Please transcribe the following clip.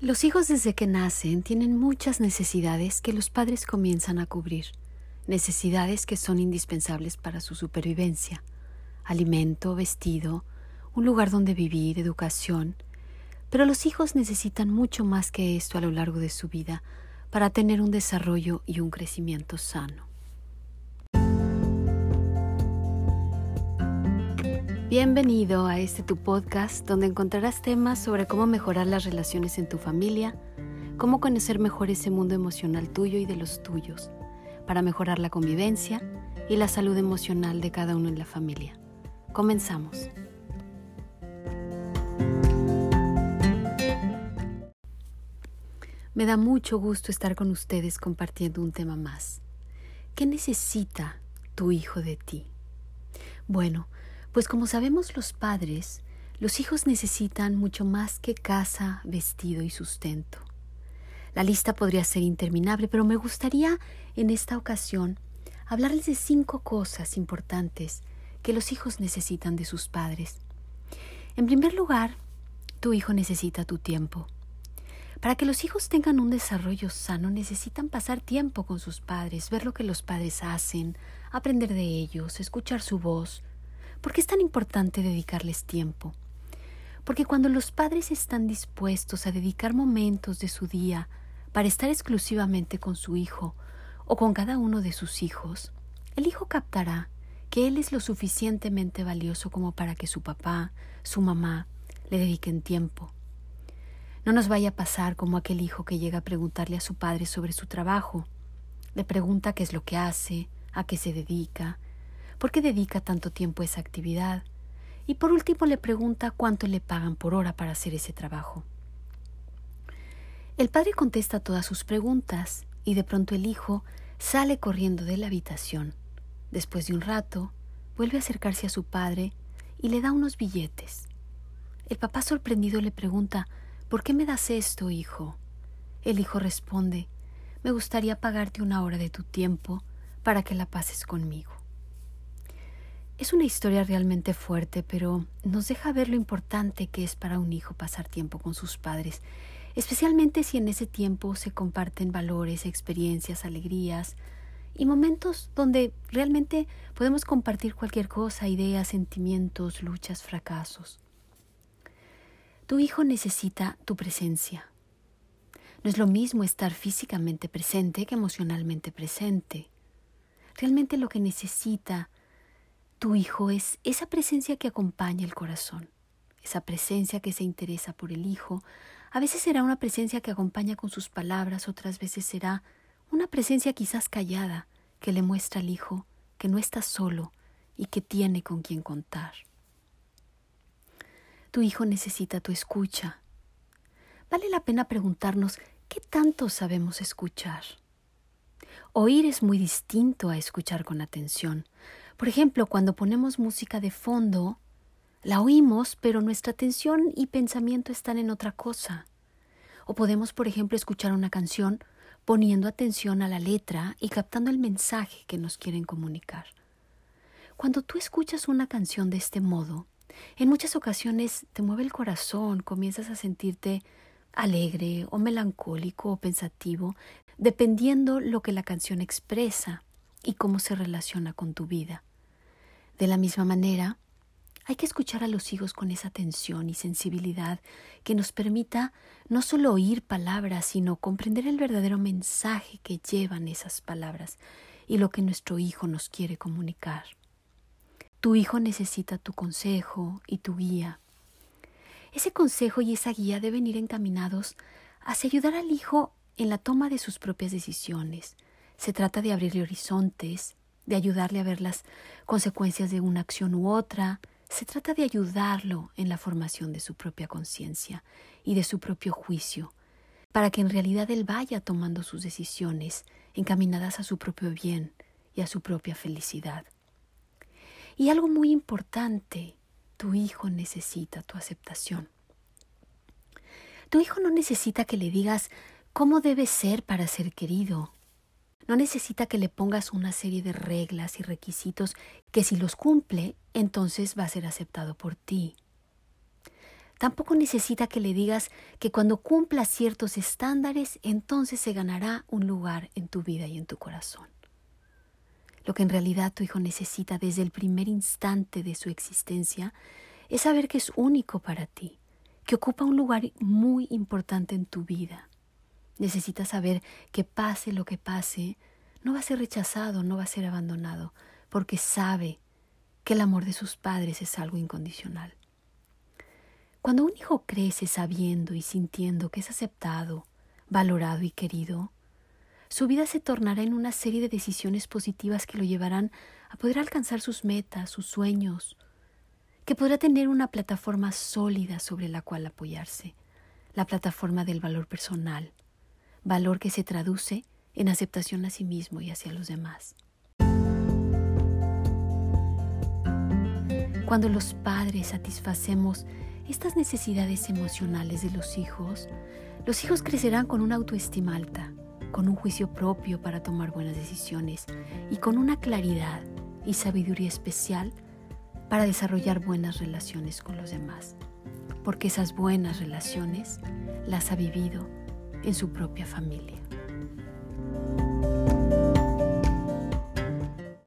Los hijos desde que nacen tienen muchas necesidades que los padres comienzan a cubrir, necesidades que son indispensables para su supervivencia, alimento, vestido, un lugar donde vivir, educación, pero los hijos necesitan mucho más que esto a lo largo de su vida para tener un desarrollo y un crecimiento sano. Bienvenido a este tu podcast donde encontrarás temas sobre cómo mejorar las relaciones en tu familia, cómo conocer mejor ese mundo emocional tuyo y de los tuyos, para mejorar la convivencia y la salud emocional de cada uno en la familia. Comenzamos. Me da mucho gusto estar con ustedes compartiendo un tema más. ¿Qué necesita tu hijo de ti? Bueno, pues como sabemos los padres, los hijos necesitan mucho más que casa, vestido y sustento. La lista podría ser interminable, pero me gustaría en esta ocasión hablarles de cinco cosas importantes que los hijos necesitan de sus padres. En primer lugar, tu hijo necesita tu tiempo. Para que los hijos tengan un desarrollo sano necesitan pasar tiempo con sus padres, ver lo que los padres hacen, aprender de ellos, escuchar su voz, ¿Por qué es tan importante dedicarles tiempo? Porque cuando los padres están dispuestos a dedicar momentos de su día para estar exclusivamente con su hijo o con cada uno de sus hijos, el hijo captará que él es lo suficientemente valioso como para que su papá, su mamá, le dediquen tiempo. No nos vaya a pasar como aquel hijo que llega a preguntarle a su padre sobre su trabajo. Le pregunta qué es lo que hace, a qué se dedica, ¿Por qué dedica tanto tiempo a esa actividad? Y por último le pregunta cuánto le pagan por hora para hacer ese trabajo. El padre contesta todas sus preguntas y de pronto el hijo sale corriendo de la habitación. Después de un rato, vuelve a acercarse a su padre y le da unos billetes. El papá sorprendido le pregunta ¿Por qué me das esto, hijo? El hijo responde Me gustaría pagarte una hora de tu tiempo para que la pases conmigo. Es una historia realmente fuerte, pero nos deja ver lo importante que es para un hijo pasar tiempo con sus padres, especialmente si en ese tiempo se comparten valores, experiencias, alegrías y momentos donde realmente podemos compartir cualquier cosa, ideas, sentimientos, luchas, fracasos. Tu hijo necesita tu presencia. No es lo mismo estar físicamente presente que emocionalmente presente. Realmente lo que necesita tu hijo es esa presencia que acompaña el corazón, esa presencia que se interesa por el hijo. A veces será una presencia que acompaña con sus palabras, otras veces será una presencia quizás callada que le muestra al hijo que no está solo y que tiene con quien contar. Tu hijo necesita tu escucha. Vale la pena preguntarnos qué tanto sabemos escuchar. Oír es muy distinto a escuchar con atención. Por ejemplo, cuando ponemos música de fondo, la oímos, pero nuestra atención y pensamiento están en otra cosa. O podemos, por ejemplo, escuchar una canción poniendo atención a la letra y captando el mensaje que nos quieren comunicar. Cuando tú escuchas una canción de este modo, en muchas ocasiones te mueve el corazón, comienzas a sentirte alegre o melancólico o pensativo, dependiendo lo que la canción expresa y cómo se relaciona con tu vida. De la misma manera, hay que escuchar a los hijos con esa atención y sensibilidad que nos permita no solo oír palabras, sino comprender el verdadero mensaje que llevan esas palabras y lo que nuestro hijo nos quiere comunicar. Tu hijo necesita tu consejo y tu guía. Ese consejo y esa guía deben ir encaminados hacia ayudar al hijo en la toma de sus propias decisiones. Se trata de abrirle horizontes, de ayudarle a ver las consecuencias de una acción u otra. Se trata de ayudarlo en la formación de su propia conciencia y de su propio juicio, para que en realidad él vaya tomando sus decisiones encaminadas a su propio bien y a su propia felicidad. Y algo muy importante, tu hijo necesita tu aceptación. Tu hijo no necesita que le digas cómo debe ser para ser querido no necesita que le pongas una serie de reglas y requisitos que si los cumple, entonces va a ser aceptado por ti. Tampoco necesita que le digas que cuando cumpla ciertos estándares, entonces se ganará un lugar en tu vida y en tu corazón. Lo que en realidad tu hijo necesita desde el primer instante de su existencia es saber que es único para ti, que ocupa un lugar muy importante en tu vida. Necesita saber que pase lo que pase, no va a ser rechazado, no va a ser abandonado, porque sabe que el amor de sus padres es algo incondicional. Cuando un hijo crece sabiendo y sintiendo que es aceptado, valorado y querido, su vida se tornará en una serie de decisiones positivas que lo llevarán a poder alcanzar sus metas, sus sueños, que podrá tener una plataforma sólida sobre la cual apoyarse, la plataforma del valor personal, valor que se traduce en aceptación a sí mismo y hacia los demás. Cuando los padres satisfacemos estas necesidades emocionales de los hijos, los hijos crecerán con una autoestima alta, con un juicio propio para tomar buenas decisiones y con una claridad y sabiduría especial para desarrollar buenas relaciones con los demás, porque esas buenas relaciones las ha vivido en su propia familia.